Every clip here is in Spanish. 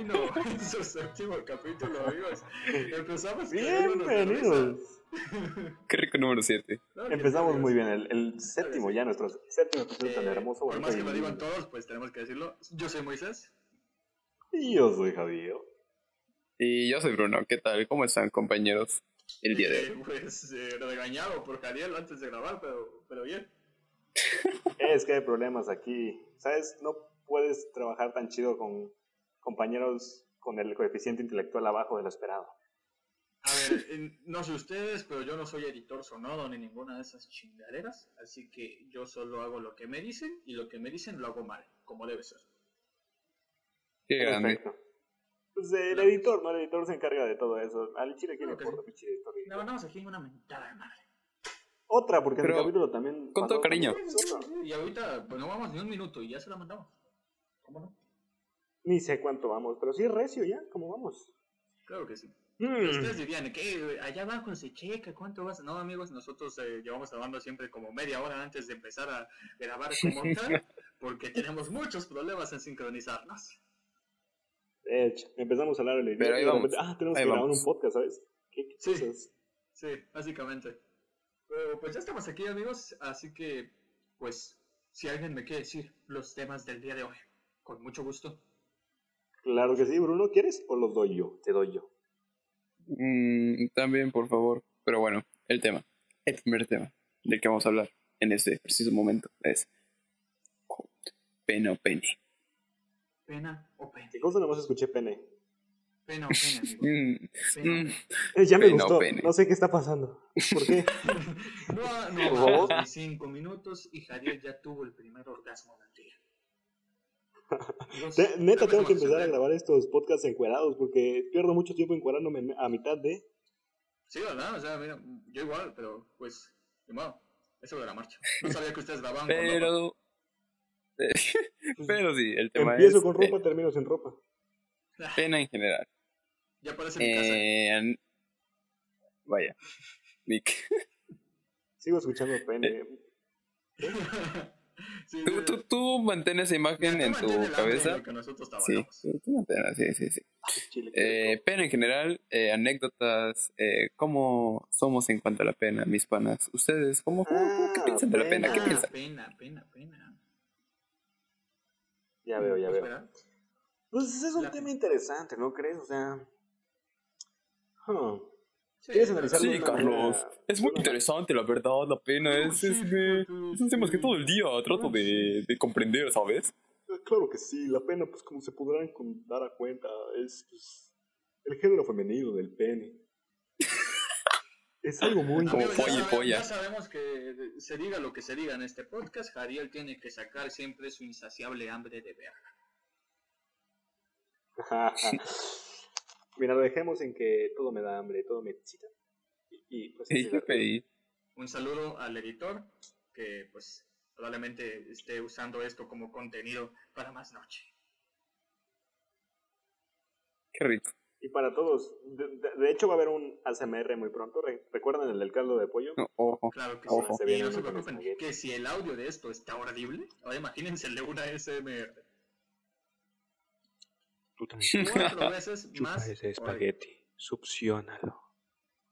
en su séptimo capítulo, amigos. Empezamos Bienvenidos. Qué rico número 7. Empezamos muy bien, el, el séptimo ya, nuestro séptimo episodio tan hermoso. Por más que lo digan todos, pues tenemos que decirlo. Yo soy Moisés. Y yo soy Javier. Y yo soy Bruno. ¿Qué tal? ¿Cómo están, compañeros? El día de hoy. Eh, pues eh, regañado por Jariel antes de grabar, pero, pero bien. Es que hay problemas aquí. ¿Sabes? No puedes trabajar tan chido con compañeros con el coeficiente intelectual abajo de lo esperado. A ver, eh, no sé ustedes, pero yo no soy editor sonoro ni ninguna de esas chingaderas, así que yo solo hago lo que me dicen y lo que me dicen lo hago mal, como debe ser. Qué grande. Perfecto. Pues el editor, ¿no? El editor se encarga de todo eso. Al chile, ¿quién le que importa, pinche editor? Le mandamos aquí una mentada de madre. Otra, porque en el capítulo también. con todo cariño. Y ahorita, pues no vamos ni un minuto y ya se la mandamos. ¿Cómo no? Ni sé cuánto vamos, pero sí recio ya, ¿cómo vamos? Claro que sí. Mm. Ustedes dirían, ¿qué? Allá abajo se checa, ¿cuánto vas? No, amigos, nosotros eh, llevamos grabando siempre como media hora antes de empezar a grabar como tal, porque tenemos muchos problemas en sincronizarnos. De hecho, empezamos a hablar el idioma Pero ahí y de repente, vamos. ah, tenemos Ahí que grabar vamos. un podcast, ¿sabes? ¿Qué, qué Sí. cosas? Sí, básicamente. Pero pues ya estamos aquí, amigos, así que, pues, si alguien me quiere decir los temas del día de hoy, con mucho gusto. Claro que sí, Bruno, ¿quieres? ¿O los doy yo? Te doy yo. Mm, también, por favor. Pero bueno, el tema. El primer tema del que vamos a hablar en este preciso momento es pena o pene. Pena o pene. ¿Qué cosa nomás escuché pene? Pena o pene, amigo. Mm, Pena. mm, Eh, ya me gustó, pene. no sé qué está pasando. ¿Por qué? No, no, cinco minutos y Javier ya tuvo el primer orgasmo del día. Te- neta, tengo que empezar a grabar estos podcasts encuerados porque pierdo mucho tiempo encuerándome a mitad de... Sí, ¿verdad? O sea, mira, yo igual, pero pues, de modo, eso de la marcha. No sabía que ustedes grababan con ropa. Pero. Pero sí, el tema Empiezo es con eh, ropa, termino sin ropa. pena en general. Ya parece mi casa. Eh, vaya. Nick. Sigo escuchando pene. Sí, Tú, tú, tú mantén esa imagen en tu en cabeza. lo que nosotros Sí, tú sí, sí, sí. Chile, Eh, pena en general, eh, anécdotas, eh, ¿cómo somos en cuanto a la pena, mis panas? ¿Ustedes cómo, cómo- cómo- qué Ah, piensan de la pena? ¿Qué pena. piensan? Pena, pena, pena. Ya veo, ya veo. Pues es un La- tema interesante, ¿no crees? O sea... huh. Sí, ¿Quieres analizarlo Sí, Carlos. manera- Es muy interesante, la verdad, la pena. Es, es, es un tema que todo el día trato de, de comprender, ¿sabes? Claro que sí, la pena, pues como se podrán con- dar a cuenta, es pues, el género femenino del pene. es algo muy... Como polla polla. Ya sabemos que se diga lo que se diga en este podcast, Jariel tiene que sacar siempre su insaciable hambre de verga. Mira, lo dejemos en que todo me da hambre, todo me excita. Y, y, pues Sí, Un saludo al editor que pues probablemente esté usando esto como contenido para más noche. qué rico. Y para todos, de, de- de hecho va a haber un ASMR muy pronto. Re- ¿Recuerdan el del caldo de pollo? No, ojo. Claro que Ojo. sí. Se Y no se preocupen, que si el audio de esto está audible, ahora imagínense el de una SMR. Tú también Cuatro veces chupa más. ese espagueti, succionalo.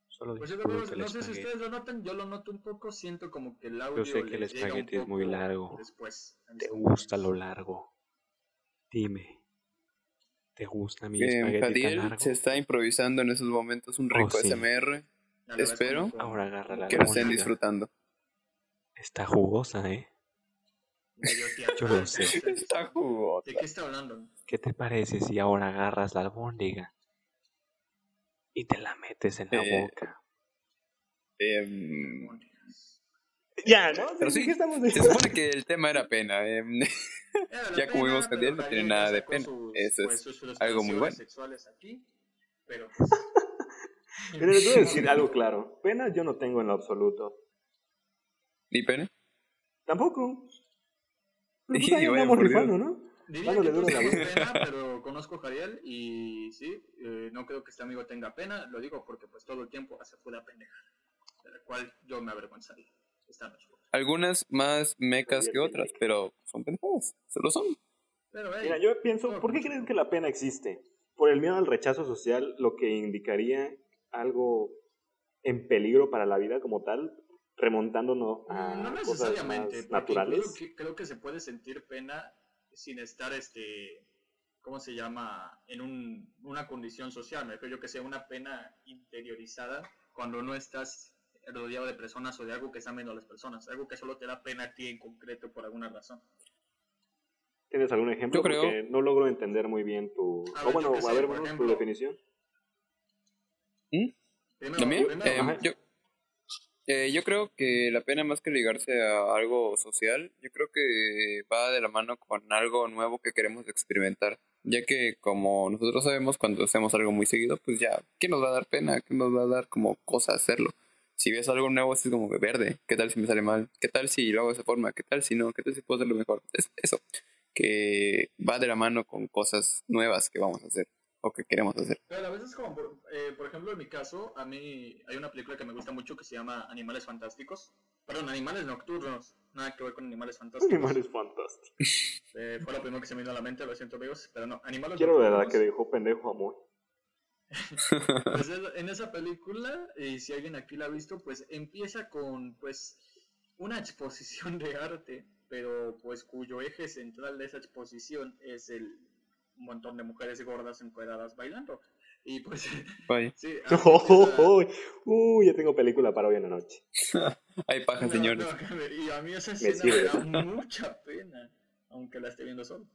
Solo Pues yo creo, el no sé si ustedes lo notan, yo lo noto un poco, siento como que el audio sé que el les llega un espagueti es muy poco largo. Después. ¿Te gusta lo largo? Dime. ¿Te gusta mi Eh, espagueti tan largo? se está improvisando en esos momentos un rico Oh, sí. SMR. Espero. Ahora agarra la Que lo estén disfrutando. Está jugosa, ¿eh? Medio Yo lo sé. Está. ¿De qué está hablando? ¿Qué te parece si ahora agarras la albóndiga y te la metes en la Eh, boca? Em, Ya, ¿no? Pero Sí, sí, ¿qué estamos se supone que el tema era pena. em, Era Ya como vimos que pero no tiene nada de pena. sus, Eso pues, es sus algo muy bueno. sexuales aquí, pero pues, Mira, les voy a decir algo claro. Pena yo no tengo en lo absoluto. ¿Ni pena? Tampoco. Pues Sí, ahí vaya, andamos rifando, ¿no? Diría que la tienes pena, pero conozco a Jariel y sí, eh, no creo que este amigo tenga pena, lo digo porque pues todo el tiempo hace pura pendeja, de la cual yo me avergonzaría. Esta noche. Algunas más mecas que otras, pendeja. pero son pendejadas. Se lo son. Pero hey, Mira, yo pienso, ¿por qué creen que la pena existe? por el miedo al rechazo social, lo que indicaría algo en peligro para la vida como tal, remontándonos a No cosas necesariamente, más porque naturales. Creo que, creo que se puede sentir pena sin estar, este, ¿cómo se llama? En un- una condición social. Me refiero yo que sea una pena interiorizada cuando no estás rodeado de personas o de algo que están viendo las personas. Algo que solo te da pena a ti en concreto por alguna razón. ¿Tienes algún ejemplo? Yo creo- Porque no logro entender muy bien tu... A o ver, bueno, a sé, ver, por Bruno, ejemplo. tu definición. ¿Mm? Primero, ¿Lo mío? primero, Eh, yo, eh, yo creo que la pena más que ligarse a algo social, yo creo que va de la mano con algo nuevo que queremos experimentar, ya que como nosotros sabemos cuando hacemos algo muy seguido, pues ya, ¿qué nos va a dar pena? ¿Qué nos va a dar como cosa hacerlo? Si ves algo nuevo, es como verde, ¿qué tal si me sale mal? ¿Qué tal si lo hago de esa forma? ¿Qué tal si no? ¿Qué tal si puedo hacerlo mejor? Es eso, que va de la mano con cosas nuevas que vamos a hacer o que queremos hacer. Pero a veces como, por, eh, por ejemplo, en mi caso, a mí hay una película que me gusta mucho que se llama Animales Fantásticos. Perdón, Animales Nocturnos. Nada que ver con Animales Fantásticos. Animales fantásticos. Eh, fue lo primero que se me vino a la mente, lo siento amigos, pero no, Animales Quiero de verdad Nocturnos. que dejó pendejo a Moy. Pues es- en esa película, y si alguien aquí la ha visto, pues empieza con pues una exposición de arte, pero pues cuyo eje central de esa exposición es el un montón de mujeres gordas encueradas bailando. Y pues sí, Oh, Uy, ya tengo película para hoy en la noche. hay paja, No, señores. no, que me- y a mí esa Me escena sirve. me da mucha pena, aunque la esté viendo solo.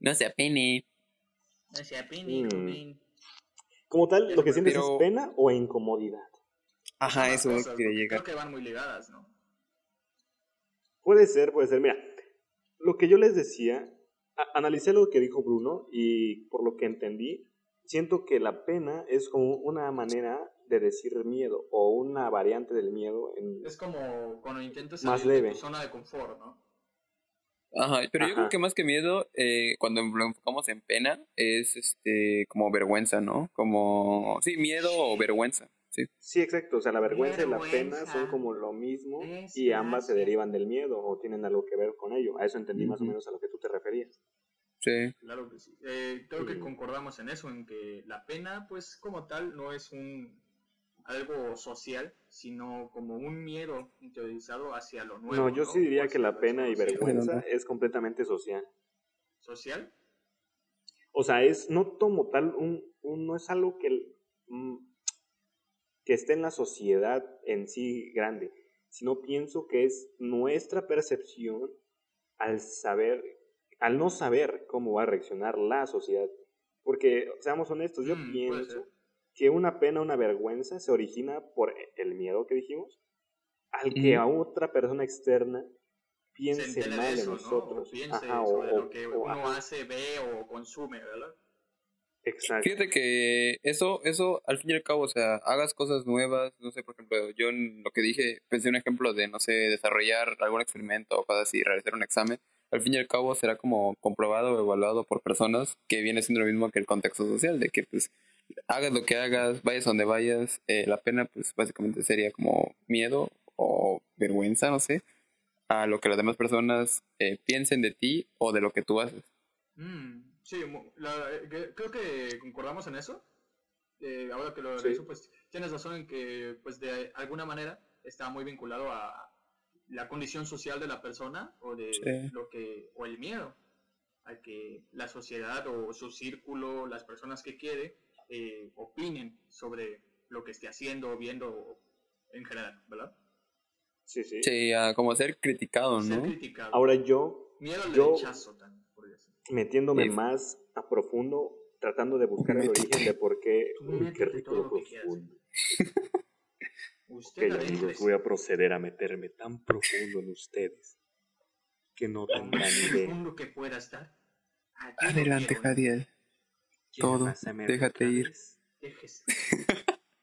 No se apene. No sea pene, Mm. Como tal, lo que sientes Pero- es pena o incomodidad. Ajá, eso cosas, quería porque llegar. Creo que van muy ligadas, ¿no? Puede ser, puede ser. Mira, lo que yo les decía, analicé lo que dijo Bruno y por lo que entendí, siento que la pena es como una manera de decir miedo o una variante del miedo. En... Es como cuando intentas Más salir de leve. tu zona de confort, ¿no? Ajá, pero yo creo que más que miedo, eh, cuando lo enfocamos en pena, es este como vergüenza, ¿no? Como, sí, miedo o vergüenza, sí. Sí, exacto. O sea, la vergüenza y la pena son como lo mismo y ambas se derivan del miedo o tienen algo que ver con ello. A eso entendí más o menos a lo que tú te referías. Sí, Claro que sí. Eh, creo que concordamos en eso, en que la pena, pues como tal, no es un algo social, sino como un miedo interiorizado hacia lo nuevo. No, yo sí diría O que la pena y vergüenza es completamente social. ¿Social? O sea, es no como tal, un, un- no es algo que, mm, que esté en la sociedad en sí grande, sino pienso que es nuestra percepción al saber, al no saber cómo va a reaccionar la sociedad. Porque, seamos honestos, yo Mm, pienso que una pena, una vergüenza se origina por el miedo que dijimos, al que Ujú. a otra persona externa Se piense mal de eso, ¿no? nosotros. O piense Ajá, sobre o- lo que o- uno ajá, hace, ve o consume, ¿verdad? Exacto. Fíjate que eso, eso al fin y al cabo, o sea, hagas cosas nuevas, no sé, por ejemplo, yo en lo que dije, pensé un ejemplo de, no sé, desarrollar algún experimento o cosas así, realizar un examen, al fin y al cabo será como comprobado o evaluado por personas que viene siendo lo mismo que el contexto social, de que pues hagas lo que hagas, vayas donde vayas, eh, la pena pues básicamente sería como miedo o vergüenza, no sé, a lo que las demás personas eh, piensen de ti o de lo que tú haces. Mm, sí, mu- la- eh, que- creo que concordamos en eso. Eh, ahora que lo Sí. reviso, pues tienes razón en que, pues de alguna manera está muy vinculado a la condición social de la persona o de Sí. lo que o el miedo a que la sociedad o su círculo, las personas que quiere, eh, opinen sobre lo que esté haciendo o viendo en general, ¿verdad? Sí, sí. Sí, a como ser criticado, Ser ¿no? criticado. Ahora yo, miedo al yo- rechazo también. Metiéndome Sí. más a profundo, tratando de buscar el origen de por qué. Uy, qué rico lo profundo. Ok, amigos, voy a proceder a meterme tan profundo en ustedes que no tendrán más idea. que pueda estar. Adelante, quiero. Jadiel. Todo, déjate ir.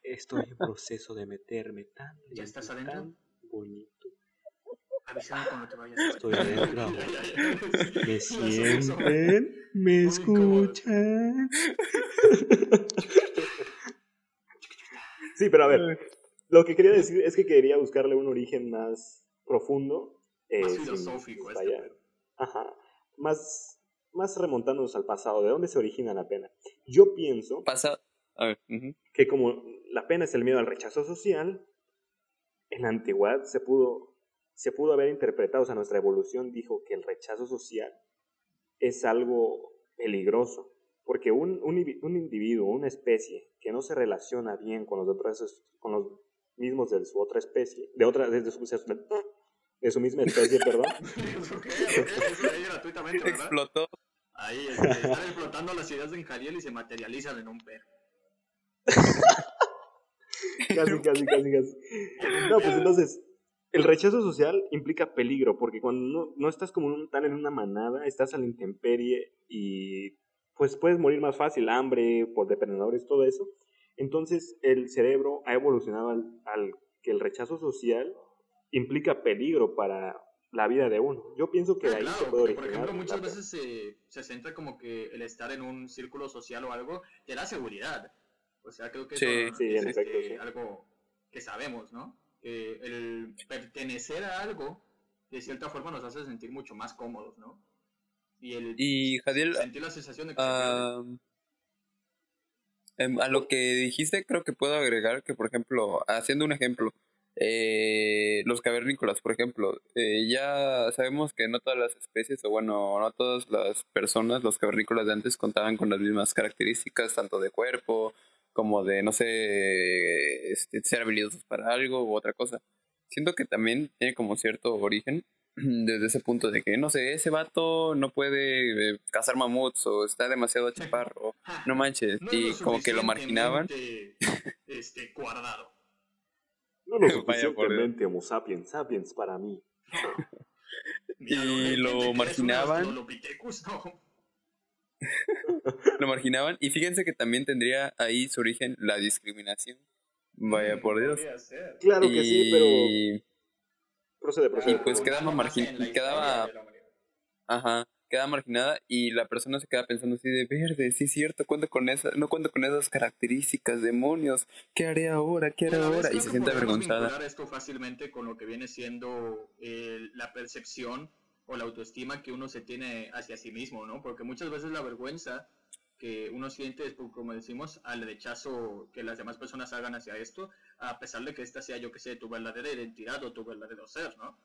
Estoy en proceso de meterme tan ¿Ya estás adentro? tan bonito. Avísame cuando te vayas. Estoy adentro. ¿Me sienten? ¿Me escuchan? Sí, pero a ver, lo que quería decir es que quería buscarle un origen más profundo. eh, Más filosófico este. Ajá. Más, más remontándonos al pasado, ¿de dónde se origina la pena? Yo pienso Pasa. A ver, ujú. que como la pena es el miedo al rechazo social, en la antigüedad se pudo, se pudo haber interpretado, o sea, nuestra evolución dijo que el rechazo social es algo peligroso, porque un, un, un individuo, una especie que no se relaciona bien con los, otros, con los mismos de su otra especie, de otra, de su, de su misma especie, perdón. Explotó. Ahí este, están explotando las ideas de Jariel y se materializan en un perro. casi, casi, casi, casi. No, pues entonces, el rechazo social implica peligro, porque cuando no, no estás como un, tan en una manada, estás a la intemperie y pues puedes morir más fácil, hambre, por depredadores, todo eso. Entonces, el cerebro ha evolucionado al, al que el rechazo social implica peligro para la vida de uno. Yo pienso que de Ah, ahí claro, se puede porque, por originar. ejemplo, muchas veces se, se centra como que el estar en un círculo social o algo te da seguridad. O sea, creo que Sí. eso Sí, es en efecto, este, sí. algo que sabemos, ¿no? Que el pertenecer a algo, de cierta forma, nos hace sentir mucho más cómodos, ¿no? Y el Y Jadiel, sentir la sensación de que em, a lo que dijiste, creo que puedo agregar que, por ejemplo, haciendo un ejemplo, eh, los cavernícolas, por ejemplo, eh, ya sabemos que no todas las especies, o bueno, no todas las personas, los cavernícolas de antes contaban con las mismas características, tanto de cuerpo como de, no sé, este, ser habilidosos para algo u otra cosa. Siento que también tiene como cierto origen desde ese punto de que, no sé, ese vato no puede eh, cazar mamuts o está demasiado chaparro, no manches, no y lo como que lo marginaban. Este, guardado. No lo suficientemente homo sapiens, sapiens para mí. Y lo marginaban. Lo marginaban y fíjense que también tendría ahí su origen la discriminación. Vaya Mm, por Dios. Claro que sí, pero Y- procede, procede. Y pues quedaba margin- quedaba-. Ajá, queda marginada y la persona se queda pensando así de verde, sí es cierto, cuento con esa, no cuento con esas características, demonios, ¿qué haré ahora? ¿Qué haré ahora? Y se siente avergonzada. esto fácilmente con lo que viene siendo eh, la percepción o la autoestima que uno se tiene hacia sí mismo, ¿no? Porque muchas veces la vergüenza que uno siente es, por, como decimos, al rechazo que las demás personas hagan hacia esto, a pesar de que esta sea, yo que sé, tu verdadera identidad o tu verdadero ser, ¿no?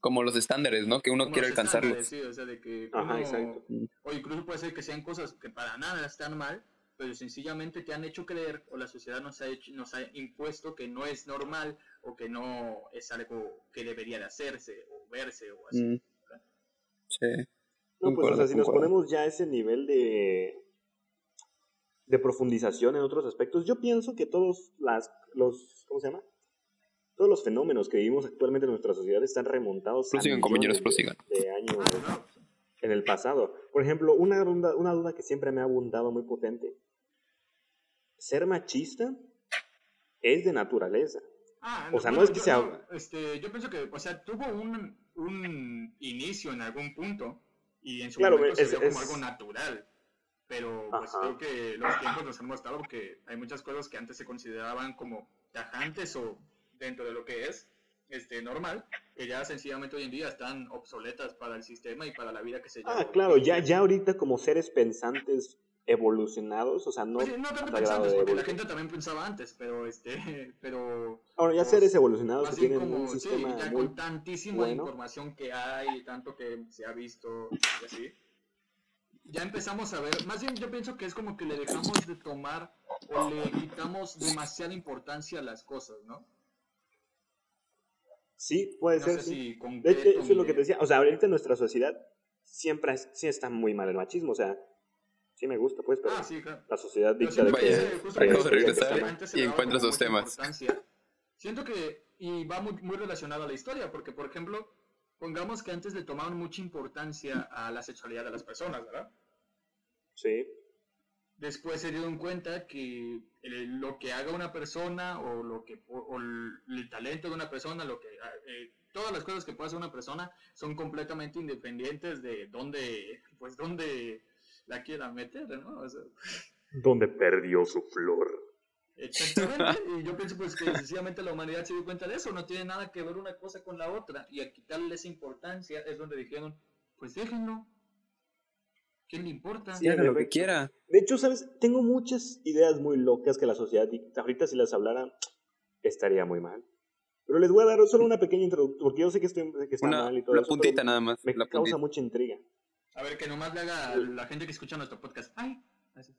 Como los estándares, ¿no? Que uno Como quiere los alcanzarlos. Sí, o sea, de que Ajá, uno- exacto. o incluso puede ser que sean cosas que para nada están mal, pero sencillamente te han hecho creer o la sociedad nos ha, hecho, nos ha impuesto que no es normal o que no es algo que debería de hacerse o verse o así. Mm, Sí. No, pues o sea, si nos ponemos ya a ese nivel de, de profundización en otros aspectos, yo pienso que todos las, los, ¿cómo se llama? Todos los fenómenos que vivimos actualmente en nuestra sociedad están remontados a Prosigan, compañeros, millones de- prosigan. de años Ah, en el pasado. Por ejemplo, una duda, una duda que siempre me ha abundado muy potente. ¿Ser machista es de naturaleza? Ah, O sea, no es que yo, sea- no, este, yo pienso que, o sea, tuvo un, un inicio en algún punto y en su Claro, momento es- se vio es- como algo natural. Pero pues creo que los tiempos nos han mostrado que hay muchas cosas que antes se consideraban como tajantes o dentro de lo que es este normal, que ya sencillamente hoy en día están obsoletas para el sistema y para la vida que se lleva. Ah, claro, ya, ya ahorita como seres pensantes evolucionados, o sea, no, Pues sí, no tanto pensantes, porque la gente también pensaba antes, pero este, pero Ahora ya pues, seres evolucionados que tienen como, un sí, sistema ya muy con tantísima bueno. información que hay, tanto que se ha visto y así, ya empezamos a ver, más bien yo pienso que es como que le dejamos de tomar o le quitamos demasiada importancia a las cosas, ¿no? Sí, puede No ser, sí. si De hecho, eso es lo que te decía. O sea, ahorita en nuestra sociedad siempre sí está muy mal el machismo. O sea, sí me gusta, pues, pero Ah, sí, claro. la sociedad dicta de siento que... se y esos mucha temas. Siento que, y va muy, muy relacionado a la historia, porque por ejemplo, pongamos que antes le tomaban mucha importancia a la sexualidad de las personas, ¿verdad? Sí, Después se dieron cuenta que el- lo que haga una persona o lo que o, o el, el talento de una persona, lo que eh, todas las cosas que puede hacer una persona son completamente independientes de dónde pues dónde la quiera meter, ¿no? O sea, donde perdió su flor. Exactamente, y yo pienso pues que sencillamente la humanidad se dio cuenta de eso, no tiene nada que ver una cosa con la otra, y a quitarle esa importancia es donde dijeron, pues déjenlo. ¿Quién le importa? Sí, haga lo que quiera. De hecho, ¿sabes? Tengo muchas ideas muy locas que la sociedad, ahorita si las hablara, estaría muy mal. Pero les voy a dar solo una pequeña introducción, porque yo sé que, estoy, que está Una, mal y todo la eso, puntita nada más. me la causa puntita. mucha intriga. A ver, que nomás le haga a la gente que escucha nuestro podcast. Ay, así.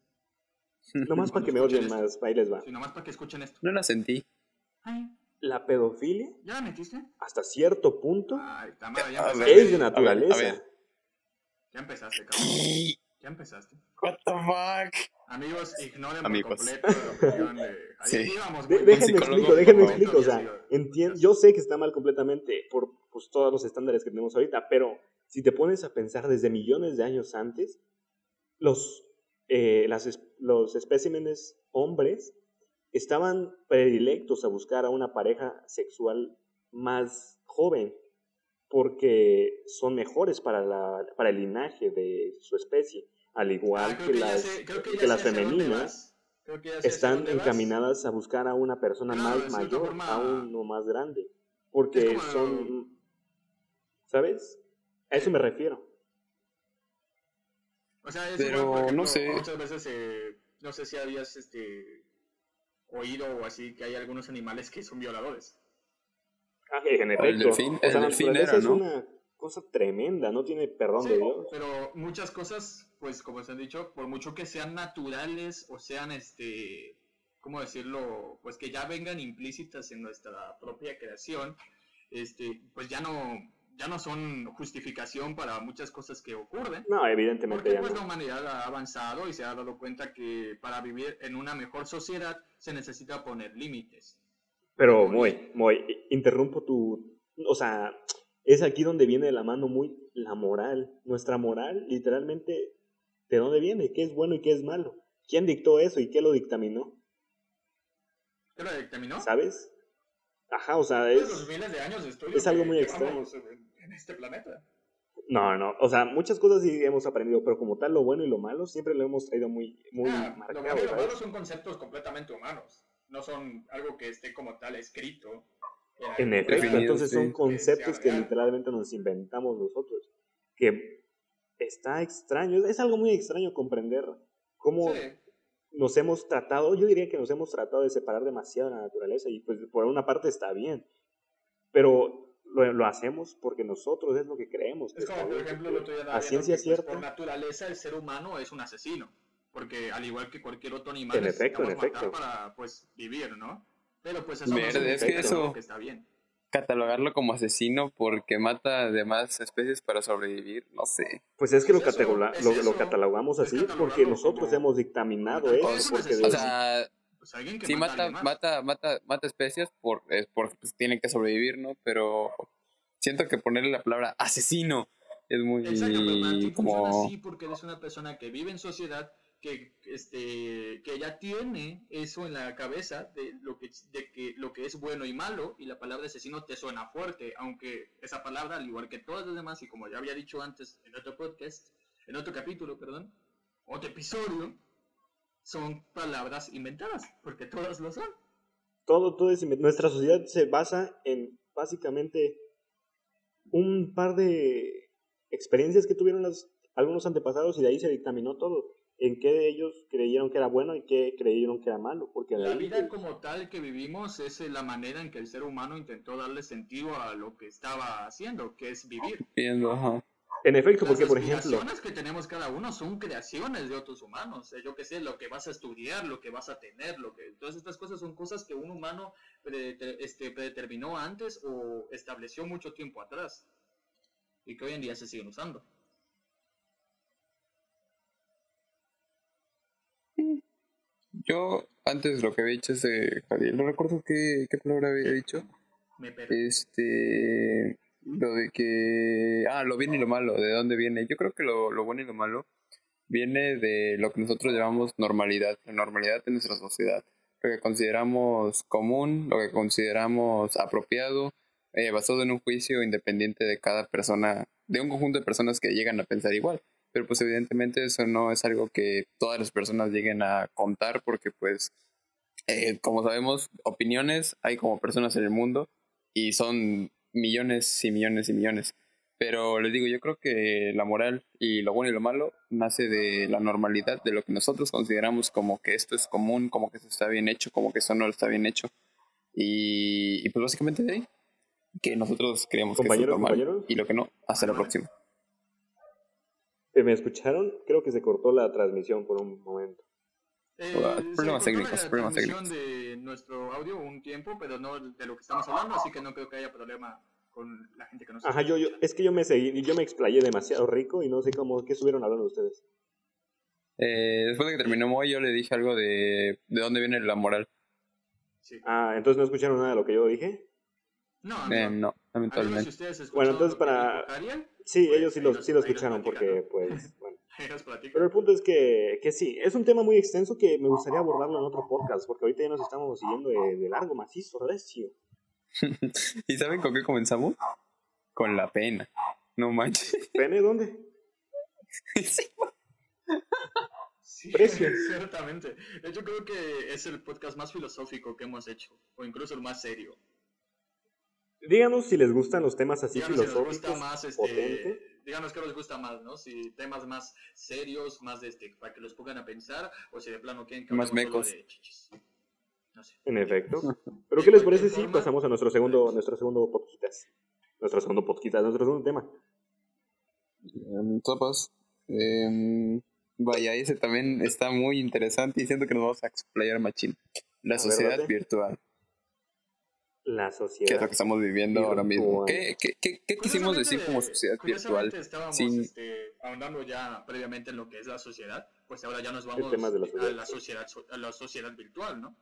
Nomás para que me odien esto. más, ahí les va. Sí, nomás para que escuchen esto. No la sentí. Ay, La pedofilia, ¿ya la metiste? hasta cierto punto, Ay, Tamara, ya A empezaste. ver, es de naturaleza. a ver. Ya empezaste, cabrón. Ya empezaste. What the fuck? Amigos, ignoren Amigos. por completo la opinión de... Ahí Sí. íbamos, güey. déjenme explico, déjenme explico. O sea, Sí, entien- yo sé que está mal completamente por pues, todos los estándares que tenemos ahorita, pero si te pones a pensar desde millones de años antes, los, eh, las los especímenes hombres estaban predilectos a buscar a una pareja sexual más joven porque son mejores para, la, para el linaje de su especie, al igual Ah, que, las, sé- que las femeninas están vas. encaminadas a buscar a una persona más mayor, forma- a uno más grande, porque como- son, ¿sabes? A eso me refiero. O sea, es Pero, igual, por ejemplo, no sé. Muchas veces, eh, no sé si habías este, oído o así que hay algunos animales que son violadores. Ah, en efecto. El delfín- o sea, el delfín era, es ¿no? una cosa tremenda, no tiene perdón Sí, de Dios. pero muchas cosas, pues como se han dicho, por mucho que sean naturales o sean, este, ¿cómo decirlo? Pues que ya vengan implícitas en nuestra propia creación, este, pues ya no, ya no son justificación para muchas cosas que ocurren. No, evidentemente Porque ya pues la no. humanidad ha avanzado y se ha dado cuenta que para vivir en una mejor sociedad se necesita poner límites. Pero, Moy, Moy, interrumpo tu... O sea, es aquí donde viene de la mano muy la moral. Nuestra moral, literalmente, ¿de dónde viene? ¿Qué es bueno y qué es malo? ¿Quién dictó eso y qué lo dictaminó? ¿Qué lo dictaminó? ¿Sabes? Ajá, o sea, es... los miles de años de estudio es algo que muy llevamos En, este planeta. No, no, o sea, muchas cosas sí hemos aprendido, pero como tal, lo bueno y lo malo siempre lo hemos traído muy, muy Ah, lo marcado, bueno y lo malo son conceptos completamente humanos. No son algo que esté como tal escrito. En efecto, entonces son conceptos que real. literalmente nos inventamos nosotros. Que está extraño, es algo muy extraño comprender cómo Sí. Nos hemos tratado, yo diría que nos hemos tratado de separar demasiado de la naturaleza y pues por una parte está bien, pero lo, lo hacemos porque nosotros es lo que creemos. que Es como, por ejemplo, día a ciencia que, pues, cierta, por naturaleza el ser humano es un asesino. Porque al igual que cualquier otro animal, En efecto, en matar efecto. para pues vivir, ¿no? Pero pues eso Verde, es que eso- que está bien. Catalogarlo como asesino porque mata demás especies para sobrevivir, no sé. pues es que lo, Es eso, categola- es lo, eso. lo catalogamos así porque nosotros como- hemos dictaminado como- eso. Porque. O de- sea, Pues que sí mata, a mata, más. mata, mata, mata especies por, es porque pues, tienen que sobrevivir, ¿no? Pero siento que ponerle la palabra asesino es muy Exacto, pero para ti funciona como así porque eres una persona que vive en sociedad que este que ya tiene eso en la cabeza de lo que de que lo que es bueno y malo y la palabra asesino te suena fuerte, aunque esa palabra al igual que todas las demás y como ya había dicho antes en otro podcast, en otro capítulo, perdón, otro episodio son palabras inventadas, porque todas lo son. todo, todo es nuestra sociedad se basa en básicamente un par de experiencias que tuvieron las, algunos antepasados y de ahí se dictaminó todo. En qué ellos creyeron que era bueno y qué creyeron que era malo. Porque de La vida como tal que vivimos es eh, la manera en que el ser humano intentó darle sentido a lo que estaba haciendo, que es vivir. viendo, ajá. en efecto, Las porque por ejemplo, aspiraciones que tenemos cada uno son creaciones de otros humanos. Yo qué sé, lo que vas a estudiar, lo que vas a tener, lo que todas estas cosas son cosas que un humano este, predeterminó antes o estableció mucho tiempo atrás y que hoy en día se siguen usando. Yo antes lo que había dicho es de Javier, no recuerdo qué, qué palabra había dicho. Me perdí. Este, lo de que, ah, lo bien y lo malo, ¿de dónde viene? Yo creo que lo, lo bueno y lo malo viene de lo que nosotros llamamos normalidad, la normalidad de nuestra sociedad, lo que consideramos común, lo que consideramos apropiado, eh, basado en un juicio independiente de cada persona, de un conjunto de personas que llegan a pensar igual. Pero pues evidentemente eso no es algo que todas las personas lleguen a contar porque pues, eh, como sabemos, opiniones hay como personas en el mundo y son millones y millones y millones. Pero les digo, yo creo que la moral y lo bueno y lo malo nace de la normalidad, de lo que nosotros consideramos como que esto es común, como que esto está bien hecho, como que eso no está bien hecho. Y, y pues básicamente de ahí, que nosotros creemos que esto es normal compañeros. y lo que no, hasta la próxima. Eh, ¿Me escucharon? Creo que se cortó la transmisión por un momento. Eh, Problemas técnicos, problemas transmisión de nuestro audio un tiempo, pero no de lo que estamos hablando, así que no creo que haya problema con la gente que nos Ajá, yo, yo, es que yo me seguí y yo me explayé demasiado rico y no sé cómo, qué estuvieron hablando ustedes. Eh, después de que terminó Moy, yo le dije algo de de dónde viene la moral. Sí. Ah, entonces no escucharon nada de lo que yo dije. No, Eh, no, si lamentablemente. escucharon Bueno, entonces para- Sí, Pues, ellos sí ahí lo, nos- sí lo escucharon porque, pues, bueno. Pero el punto es que, que sí, es un tema muy extenso que me gustaría abordarlo en otro podcast, porque ahorita ya nos estamos siguiendo de, de largo, macizo, recio. ¿Y saben con qué comenzamos? Con la pena. No manches. ¿Pene dónde? Sí. Sí, Precio. ciertamente. Hecho, creo que es el podcast más filosófico que hemos hecho, o incluso el más serio. Díganos si les gustan los temas así Díganos si nos filosóficos. gusta más, este, potentes. díganos qué les gusta más, ¿no? Si temas más serios, más de este, para que los pongan a pensar, o si de plano quieren que Más mecos. de chichis. No sé. En efecto. Pero ¿qué les parece si pasamos a nuestro segundo, nuestro segundo podcast? Nuestro segundo podcast, nuestro segundo tema. Em, Topas. Em, vaya, ese también está muy interesante y siento que nos vamos a explayar machín. La ver, sociedad date. virtual, La que es sociedad. lo que estamos viviendo ahora mismo. ¿Qué, qué, qué, qué quisimos decir como sociedad virtual? curiosamente estábamos sin- este, ahondando ya previamente en lo que es la sociedad, pues ahora ya nos vamos tema de la a sociedad. la sociedad, a la sociedad virtual, ¿no?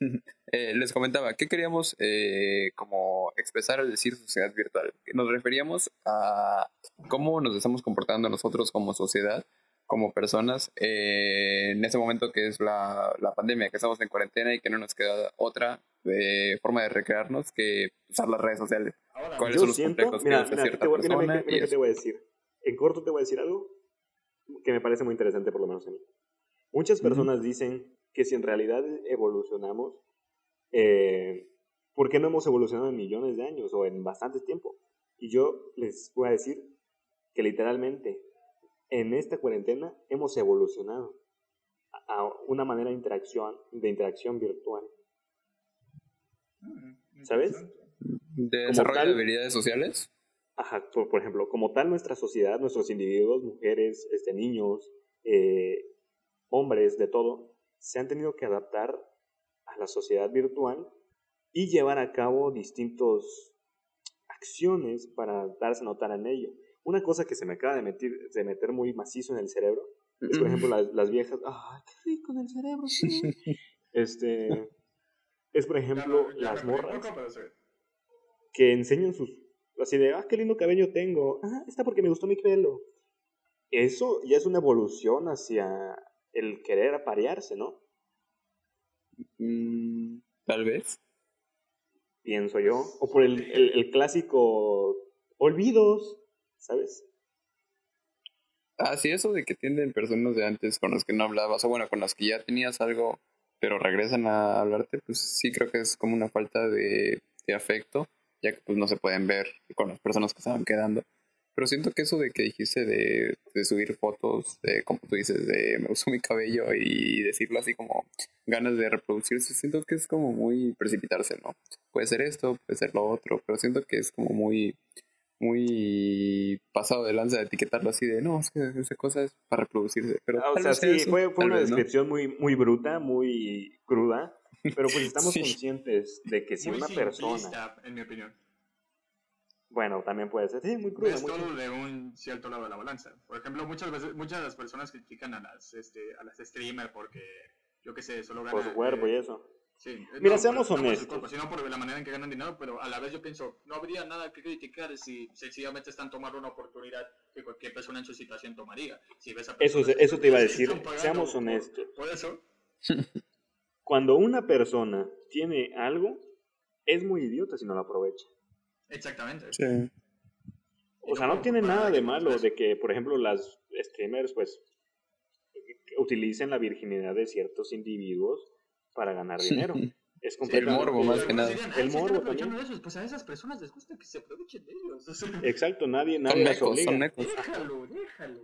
Eh, les comentaba, ¿qué queríamos eh, como expresar al decir sociedad virtual? Nos referíamos a cómo nos estamos comportando nosotros como sociedad, como personas, eh, en ese momento que es la, la pandemia, que estamos en cuarentena y que no nos queda otra eh, forma de recrearnos que usar las redes sociales. Ahora, ¿Cuáles Yo son los siento, complejos que mira, mira, cierta te voy- mira, mira, persona mira y eso. te voy a decir. En corto te voy a decir algo que me parece muy interesante, por lo menos a mí. Muchas personas dicen que si en realidad evolucionamos, eh, ¿por qué no hemos evolucionado en millones de años o en bastante tiempo? Y yo les voy a decir que literalmente en esta cuarentena hemos evolucionado a a una manera de interacción, de interacción virtual. Mm, ¿Sabes? ¿De desarrollo tal- de habilidades sociales? Ajá, por, por ejemplo, como tal nuestra sociedad, nuestros individuos, mujeres, este, niños, eh, hombres, de todo, se han tenido que adaptar a la sociedad virtual y llevar a cabo distintos acciones para darse a notar en ello. Una cosa que se me acaba de meter, de meter muy macizo en el cerebro es, por ejemplo, las, las viejas, ¡ay, qué rico en el cerebro! sí". este, es, por ejemplo, Ya me- ya las morras que enseñan sus así de ah qué lindo cabello tengo ah está porque me gustó mi pelo eso ya es una evolución hacia el querer aparearse no Mm, Tal vez. pienso yo o por el, el, el clásico olvidos sabes Ah, sí, eso de que tienden personas de antes con las que no hablabas, o bueno, con las que ya tenías algo, pero regresan a hablarte, pues sí creo que es como una falta de, de afecto, ya que pues no se pueden ver con las personas que estaban quedando. Pero siento que eso de que dijiste de, de subir fotos, de como tú dices, de me uso mi cabello y decirlo así como ganas de reproducirse, siento que es como muy precipitarse, ¿no? Puede ser esto, puede ser lo otro, pero siento que es como muy muy pasado de lanza de etiquetarlo así de no, es que esa cosa es para reproducirse. Pero Ah, o sea sí eso, fue, fue una vez no. descripción muy muy bruta muy cruda pero pues estamos Sí. conscientes de que si Muy una persona en mi opinión. bueno también puede ser sí muy cruda Ves muy todo de un cierto lado de la balanza. Por ejemplo, muchas veces, muchas de las personas critican a las, este, a las streamers porque, yo qué sé, solo ganan... por su cuerpo y eso Sí, eh, Mira, no, seamos no honestos. cuerpo, sino por la manera en que ganan dinero, pero a la vez yo pienso, no habría nada que criticar si sencillamente están tomando una oportunidad que cualquier persona en su situación tomaría. Si ves a Eso- personas eso te iba a decir, seamos por- honestos. Por eso, cuando una persona tiene algo es muy idiota si no lo aprovecha exactamente. Sí. O sea, no tiene nada de malo de que, por ejemplo, las streamers, pues, utilicen la virginidad de ciertos individuos para ganar dinero. Es El morbo, más que nada. El "Ay, se están morbo también. de eso. Pues a esas personas les gusta que se aprovechen de ellos. O sea, Exacto, nadie, Son nadie las necos, obliga. son necos. déjalo, déjalo.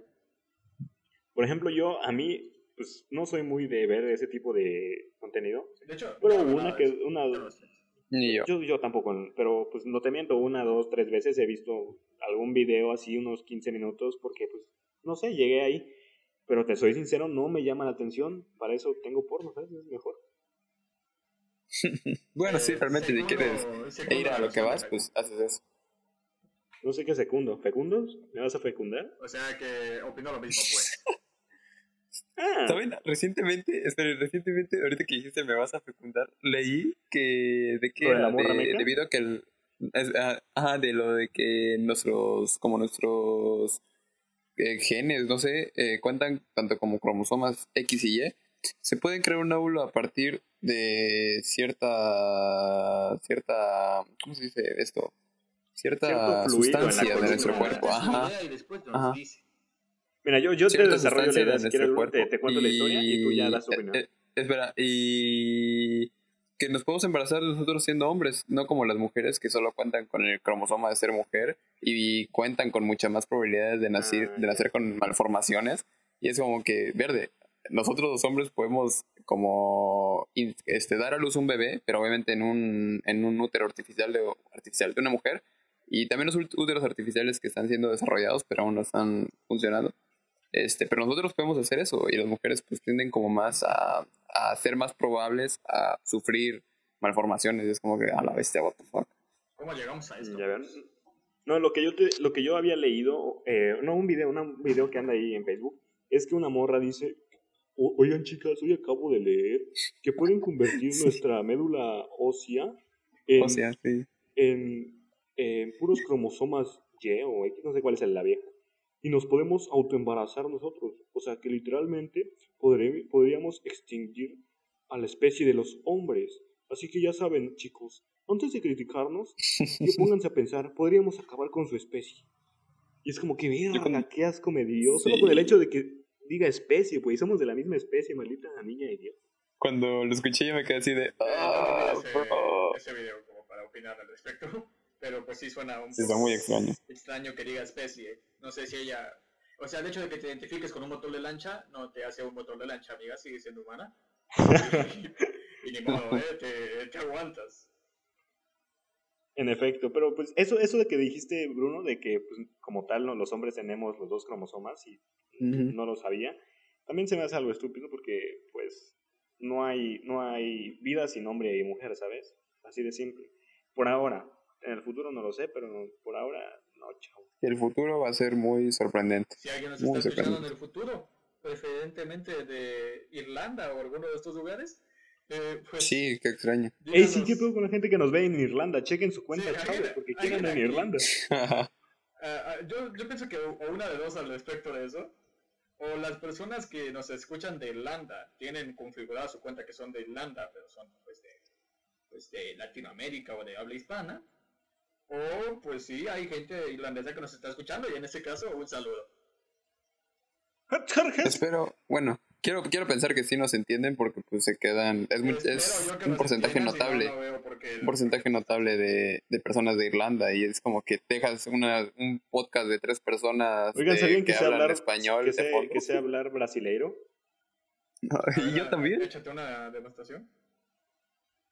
Por ejemplo, yo, a mí, pues no soy muy de ver ese tipo de contenido. De hecho, Pero no una que, una. Ni yo. yo, yo tampoco, pero pues no te miento, una, dos, tres veces he visto algún video así, unos 15 minutos, porque pues, no sé, llegué ahí. Pero te soy sincero, no me llama la atención. Para eso tengo porno, ¿sabes? Es mejor. Bueno, sí, realmente, si quieres segundo ir a lo que vas, pues haces eso. No sé qué secundo. ¿Fecundos? ¿Me vas a fecundar? O sea que opino lo mismo, pues. Ah, ¿Saben? Recientemente, espera, recientemente, ahorita que dijiste me vas a fecundar, leí que de que debido a que el es- ah, ajá, de lo de que nuestros como nuestros eh, genes, no sé, eh, cuentan tanto como cromosomas X y Y, se pueden crear un óvulo a partir de cierta cierta ¿cómo se dice esto? Cierta sustancia de nuestro cuerpo, ajá. Y Ajá. Mira, yo, yo te desarrollo la idea. de Si nuestro quieres, cuerpo. te, te cuento la historia y tú ya das eh, opinión. eh, espera, y que nos podemos embarazar nosotros siendo hombres, no como las mujeres que solo cuentan con el cromosoma de ser mujer y cuentan con muchas más probabilidades de nacer, Ah, de nacer con malformaciones. Y es como que, verde, nosotros los hombres podemos como este, dar a luz un bebé, pero obviamente en un, en un útero artificial de, artificial de una mujer. Y también los út- úteros artificiales que están siendo desarrollados, pero aún no están funcionando. Este, pero nosotros podemos hacer eso y las mujeres pues tienden como más a, a ser más probables a sufrir malformaciones. Es como que a la bestia, what the fuck. ¿Cómo llegamos a esto? Ya ven. No, lo que yo te, lo que yo había leído, eh, no un video, una- un video que anda ahí en Facebook, es que una morra dice, "O- oigan chicas, hoy acabo de leer que pueden convertir Sí. nuestra médula ósea en, sí. en, en puros cromosomas Y o X, no sé cuál es la vieja, y nos podemos autoembarazar nosotros. O sea que literalmente podré- podríamos extinguir a la especie de los hombres. Así que ya saben, chicos, antes de criticarnos, que pónganse a pensar, podríamos acabar con su especie. Y es como que, mira, qué asco me dio. Solo por el hecho de que diga especie, pues somos de la misma especie, maldita niña idiota. Cuando lo escuché yo me quedé así de... "Ah, ese, bro". ese video como para opinar al respecto. Pero pues sí suena un Sí, está muy extraño. extraño que diga especie. No sé si ella. O sea, el hecho de que te identifiques con un motor de lancha no te hace un motor de lancha, amiga, sigue siendo humana. y ni modo, ¿eh? Te, te aguantas. En efecto, pero pues eso, eso de que dijiste, Bruno, de que pues, como tal ¿no? los hombres tenemos los dos cromosomas y Ujú. no lo sabía, también se me hace algo estúpido porque pues no hay, no hay vida sin hombre y mujer, ¿sabes? Así de simple. Por ahora, en el futuro no lo sé, pero por ahora no, chao. El futuro va a ser muy sorprendente. Si alguien nos Muy está escuchando en el futuro, preferentemente de Irlanda o alguno de estos lugares, eh, pues. Sí, qué extraño. Ey, sí, díganos- ¿qué pedo con la gente que nos ve en Irlanda? Chequen su cuenta, Sí, chavos, porque quieran en. Irlanda. Ah, yo, yo pienso que o una de dos al respecto de eso, o las personas que nos escuchan de Irlanda tienen configurada su cuenta que son de Irlanda, pero son pues de, pues, de Latinoamérica o de habla hispana, o pues sí, hay gente irlandesa que nos está escuchando y en este caso un saludo. Espero, bueno, quiero, quiero pensar que sí nos entienden porque pues se quedan... Es, muy- es un porcentaje no, notable. no un porcentaje notable de, de personas de Irlanda y es como que dejas una, un podcast de tres personas Oigan, de- ¿sabían que, que hablan hablar español que sé, que sé hablar brasileiro? y yo también. Échate una demostración.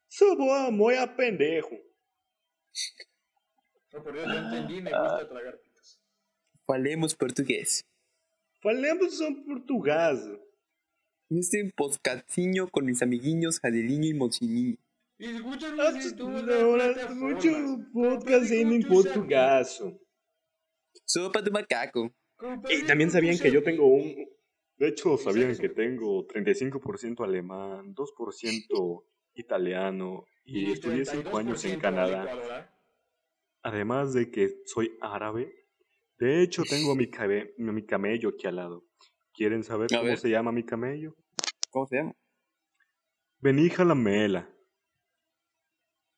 Sou boa, muy a pendejo. No, por Dios, yo entendí, me gusta tragar pitos. Falemos portugués. Falemos en portugués. Este podcastinho con mis amiguinhos Jadeliño y Mociniño. En las mucho podcast en portugués. Sopa de macaco. Y también sabían que yo tengo un... De hecho, sabían que tengo 35% alemán, 2% italiano y estudié 5 años en 32% Canadá. Además de que soy árabe, de hecho tengo mi, cabe- mi camello aquí al lado. ¿Quieren saber A cómo ver. se llama mi camello? ¿Cómo se llama? Benija la mela.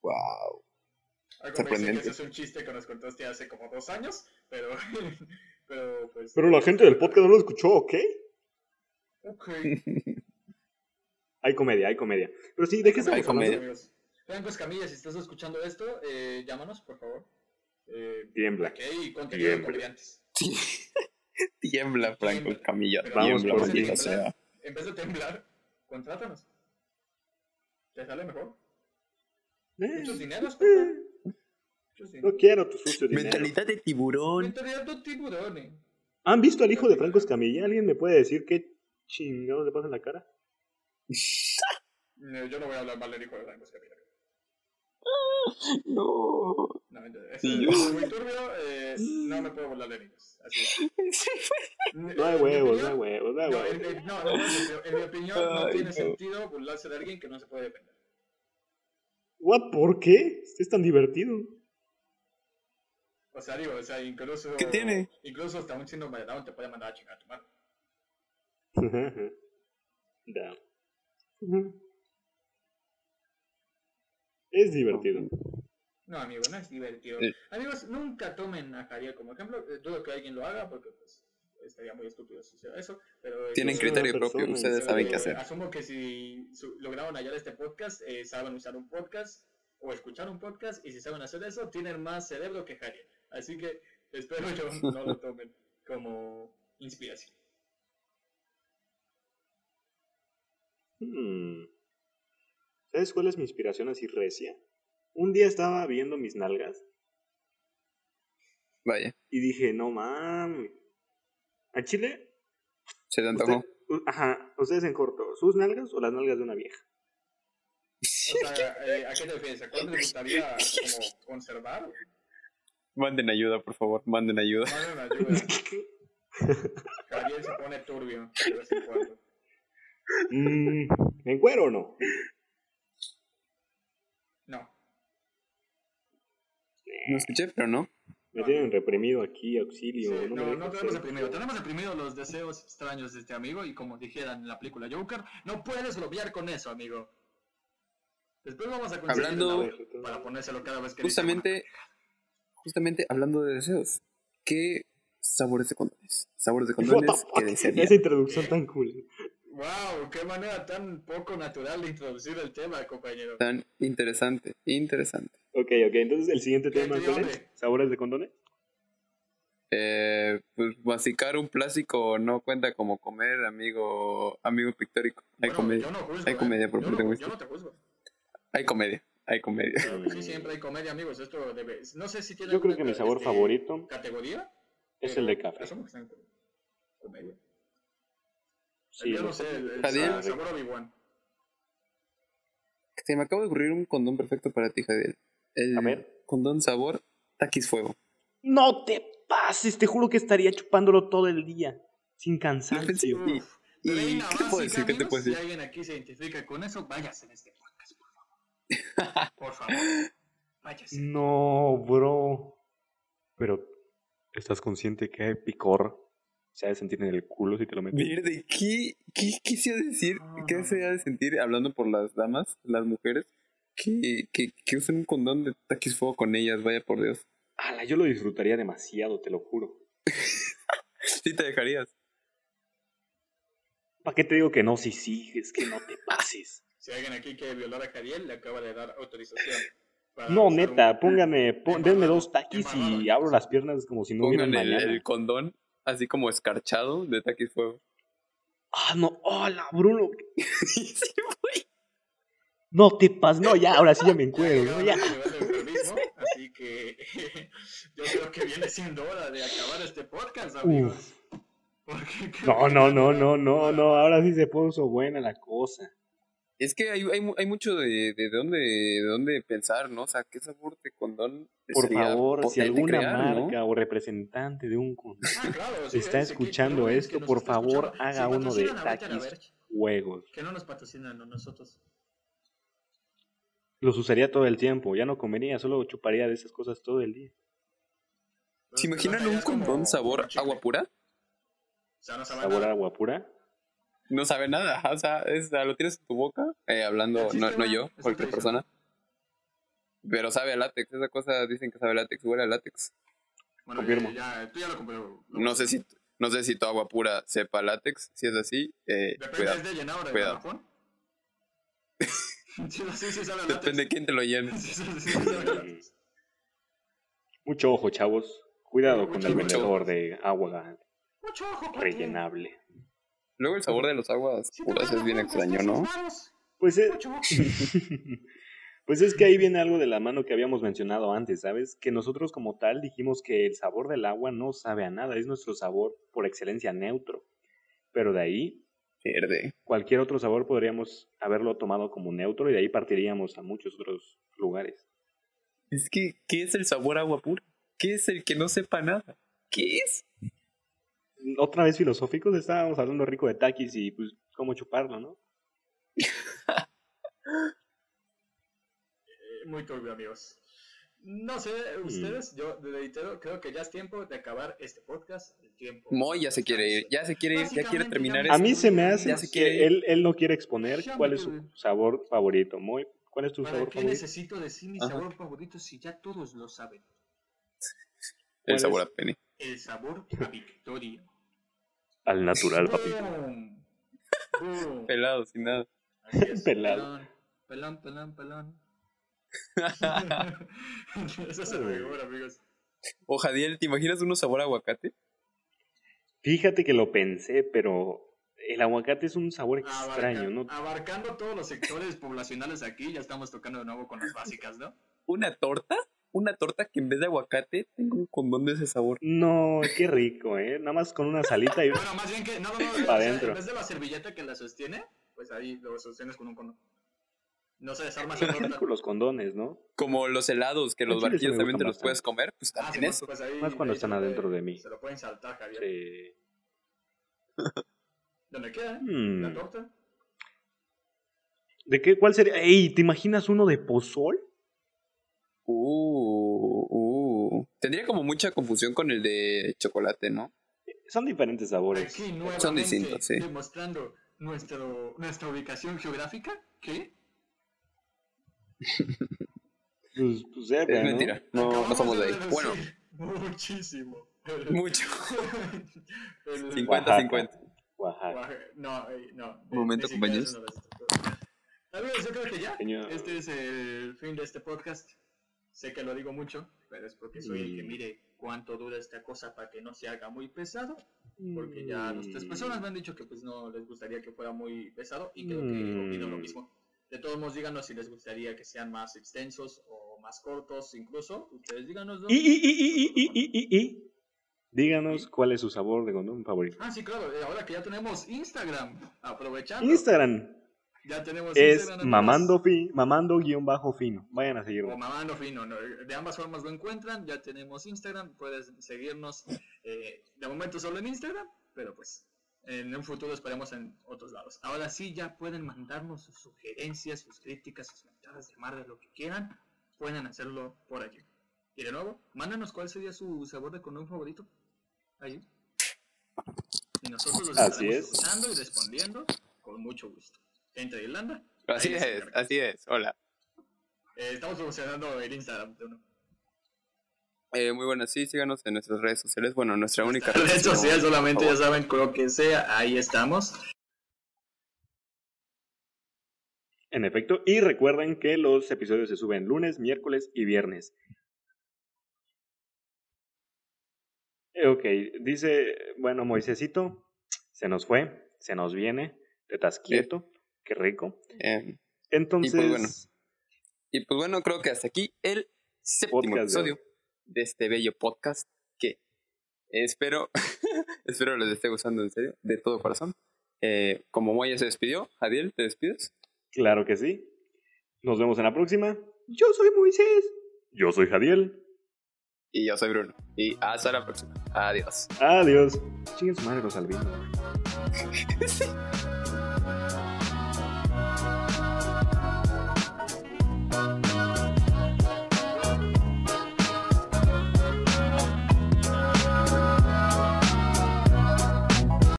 Wow. Algo me dice que Sorprendente. ese es un chiste que nos contaste hace como dos años, pero, pero pues... Pero la gente del podcast no lo escuchó, ¿ok? Ok. Hay comedia, hay comedia. Pero sí, ¿de qué estamos comedia. Amigos. Franco Escamilla, si estás escuchando esto, eh, llámanos, por favor. Eh, Tiembla. hay contenido de Tiembla. comediantes. Tiembla, Franco Tiembla. Camilla. Pero Vamos Tiembla, por maldita sea. En vez de temblar, contrátanos. ¿Te sale mejor? Eh, Muchos dineros, papá. Muchos dineros. no quiero tu sucio dinero. Mentalidad de tiburón. Mentalidad de tiburones. ¿Han visto al hijo de Franco Escamilla? ¿Alguien me puede decir qué chingados le pasa en la cara? No, yo no voy a hablar mal del hijo de Franco Escamilla. No. No, es, Sí, yo- es muy turbio, eh, no me puedo burlar de niños. Así es. No hay huevos, no hay huevos, no hay huevos. no, no, en mi- opinión no tiene sentido burlarse de alguien que no se puede defender. What? ¿Por qué? Es tan divertido. O sea, digo, o sea, incluso... ¿Qué tiene? Incluso hasta un síndrome de Down te puede mandar a chingar a tu madre. Da. Es divertido. No, amigo, no es divertido. Sí. Amigos, nunca tomen a Jariel como ejemplo. Eh, Dudo que alguien lo haga porque pues, estaría muy estúpido si hiciera eso. Pero Tienen yo- criterio persona, propio, ustedes saben eh, qué hacer. Asumo que si su- lograron hallar este podcast, eh, saben usar un podcast o escuchar un podcast y si saben hacer eso, tienen más cerebro que Jariel. Así que espero yo no lo tomen como inspiración. Hmm. ¿Sabes cuál es mi inspiración así recia? Un día estaba viendo mis nalgas Vaya, y dije, no mames. ¿A Chile? se te antojó. Usted- ajá, ustedes en corto, ¿sus nalgas o las nalgas de una vieja? O sea, eh, ¿a qué te refieres? ¿A cuál les gustaría como conservar? Manden ayuda, por favor, manden ayuda. Manden ayuda. Jariel se pone turbio de vez en cuando. Mm, ¿En cuero o? No. No escuché, pero no. Me tienen reprimido aquí, auxilio. Sí, no, no, tenemos reprimido. Tenemos reprimido los deseos extraños de este amigo y como dijeran en la película Joker, no puedes bloquear con eso, amigo. Después vamos a conseguir Hablando- para ponérselo cada vez que Justamente, justamente hablando de deseos, ¿qué sabores de condones? Sabores de condones que desearía. Esa introducción tan cool. Wow, qué manera tan poco natural de introducir el tema, compañero. Tan interesante, interesante. Ok, ok, entonces el siguiente ¿Qué tema, te ¿cuál dio es? ¿Sabores de condones? Eh, pues masicar un plástico no cuenta como comer, amigo, amigo pictórico. Hay Bueno, comedia, yo no juzgo, hay ¿eh? comedia por yo parte no, yo no te juzgo. hay comedia, hay comedia. Sí, siempre hay comedia, amigos. Esto debe... No sé si tiene Yo creo que mi sabor este, favorito categoría. es el de café. Comedia. Sí, yo no sé, el, el Jadiel. sa- sabor Obi-Wan. Se me acaba de ocurrir un condón perfecto para ti, Jadiel. El A ver. condón sabor taquis fuego. No te pases, te juro que estaría chupándolo todo el día, sin cansancio. y- Uf. y- Reina ¿qué te puedo decir? ¿Qué te puedo decir? Si alguien aquí se identifica con eso, váyase en este podcast, por favor. Por favor. Váyase. No, bro. Pero, ¿estás consciente que hay picor se ha de sentir en el culo si te lo metes? ¿qué, qué quisiera decir? ¿Qué se ha de sentir hablando por las damas, las mujeres, que, que, que usen un condón de taquis fuego con ellas? Vaya por Dios. Ala, yo lo disfrutaría demasiado, te lo juro. Sí te dejarías. ¿Para qué te digo que no? Sí, sí, es que no te pases. Si alguien aquí quiere violar a Jariel, le acaba de dar autorización. para No, neta, un- póngame, pon- denme dos taquis y abro las piernas como si no hubiera el condón así como escarchado de taquis fuego. Ah, no, hola, Bruno. sí, güey. No te pases, no, ya, ahora sí ya me encuentro, ¿no? Ya. así que yo creo que viene siendo hora de acabar este podcast, amigos. Porque No, no, no, no, no, no, ahora sí se puso buena la cosa. Es que hay, hay, hay mucho de, de, dónde, de dónde pensar, ¿no? O sea, ¿qué sabor de condón Por favor, si alguna crear, ¿no? marca o representante de un condón Ah, claro, sí, está es, escuchando esto, que por favor, escuchando. haga Si uno de taquis. Juegos. Que no nos patrocinan a nosotros. Los usaría todo el tiempo, ya no comería, solo chuparía de esas cosas todo el día. ¿Se imaginan un condón sabor agua pura? O sea, no sabe Sabor agua pura. No sabe nada, o sea, es- lo tienes en tu boca, eh, hablando, no, no yo, cualquier persona. Pero sabe a látex, esa cosa dicen que sabe a látex, huele a látex. Bueno, Confirmo. Ya, ya, tú ya lo compró. No sé si, no sé si tu agua pura sepa látex, si es así, eh, Depende cuidado. de llenar cuidado. Sí, sí, sí. Depende de quién te lo llene. Sí, sí, sí, sí, sabe a látex. Mucho ojo, chavos. Cuidado con el vendedor de agua Mucho ojo, rellenable. Luego el sabor de las aguas puras es bien extraño, ¿no? Pues, eh, Mucho ojo. pues es que ahí viene algo de la mano que habíamos mencionado antes, ¿sabes? Que nosotros como tal dijimos que el sabor del agua no sabe a nada, es nuestro sabor por excelencia neutro. Pero de ahí, Verde. cualquier otro sabor podríamos haberlo tomado como neutro y de ahí partiríamos a muchos otros lugares. Es que, ¿qué es el sabor agua pura? ¿Qué es el que no sepa nada? ¿Qué es? Otra vez filosóficos, estábamos hablando rico de taquis y pues cómo chuparlo, ¿no? Eh, Muy turbio, amigos. No sé, Mm. ustedes, yo reitero, creo que ya es tiempo de acabar este podcast. El tiempo. Moy ya se quiere ir, ya se quiere ir, ya quiere terminar A esto. mí se me hace Ya se que quiere él, él no quiere exponer cuál es su sabor favorito. Muy, ¿Cuál es tu ¿Para sabor qué favorito? necesito decir mi Ajá. sabor favorito si ya todos lo saben? El ¿Cuál sabor es? a penny. El sabor a victoria. Al natural, papi. Pelado, sin nada. Así es. Pelado. Pelón, pelón, pelón, pelón. Eso es el mejor, amigos. O Jadiel, ¿te imaginas uno sabor a aguacate? Fíjate que lo pensé, pero el aguacate es un sabor extraño, Abarca- ¿no? Abarcando todos los sectores poblacionales aquí, ya estamos tocando de nuevo con las básicas, ¿no? ¿Una torta? Una torta que en vez de aguacate tenga un condón de ese sabor. No, qué rico, ¿eh? Nada más con una salita y... Bueno, más bien que, no, no, no, o sea, Pa' adentro. en vez de la servilleta que la sostiene, pues ahí lo sostienes con un cono. No se desarma esa torta. con los condones, ¿no? Como los helados, que En los barquillos también te los puedes comer, pues Ah, también sí, eso. pues ahí- Más cuando ahí están adentro puede- de mí. Se lo pueden saltar, Javier. Sí. ¿Dónde queda? Mm. La torta. ¿De qué? ¿Cuál sería? ¡Ey! ¿Te imaginas uno de pozol? Uh, uh. Tendría como mucha confusión con el de chocolate, ¿no? Son diferentes sabores. Aquí Son distintos, sí. demostrando nuestro, nuestra ubicación geográfica. ¿Qué? Pues, pues cerca, Es ¿no? mentira. No, no somos de ahí. Bueno, Muchísimo. Mucho. el- 50-50. Oaxaca. Oaxaca. No, no. Un momento, compañeros. Amigos, yo creo que ya. Este es el fin de este podcast. Sé que lo digo mucho, pero es porque soy el que Mm. mire cuánto dura esta cosa para que no se haga muy pesado. Porque ya las tres Mm. personas me han dicho que pues no les gustaría que fuera muy pesado y creo que opino lo Mm. mismo. De todos modos, díganos si les gustaría que sean más extensos o más cortos incluso. Ustedes díganoslo. Y, y, y, y, y, y, y, y. Díganos cuál es su sabor de condón favorito. Ah, sí, claro. eh, Ahora que ya tenemos Instagram, aprovechando. Instagram Ya tenemos es Instagram, mamando fi, mamando guion bajo fino. Vayan a seguirlo. O mamando fino, ¿no? de ambas formas lo encuentran, ya tenemos Instagram, puedes seguirnos eh, de momento solo en Instagram, pero pues en un futuro esperemos en otros lados. Ahora sí ya pueden mandarnos sus sugerencias, sus críticas, sus mentadas de madre, lo que quieran, pueden hacerlo por allí. Y de nuevo, mándanos cuál sería su sabor de condón favorito. Allí. Y nosotros los Así estaremos es. escuchando y respondiendo con mucho gusto. Gente de Irlanda. Así es, así es. Hola. Eh, estamos promocionando el Instagram de uno. Eh, muy buenas, sí, síganos en nuestras redes sociales. Bueno, nuestra única Red social solamente, por ya favor. saben, con lo que sea, ahí estamos. En efecto, y recuerden que los episodios se suben lunes, miércoles y viernes. Eh, Ok, dice, bueno, Moisésito, se nos fue, se nos viene, te estás quieto, qué rico. Eh, Entonces, bueno, y pues bueno, creo que hasta aquí el séptimo episodio de este bello podcast que espero, espero les esté gustando en serio, de todo corazón. Eh, como Moya se despidió, Adiel, ¿te despides? claro que sí. Nos vemos en la próxima. Yo soy Moisés. Yo soy Jadiel. Y yo soy Bruno. Y hasta la próxima. Adiós. Adiós. Chingue su madre los albinos.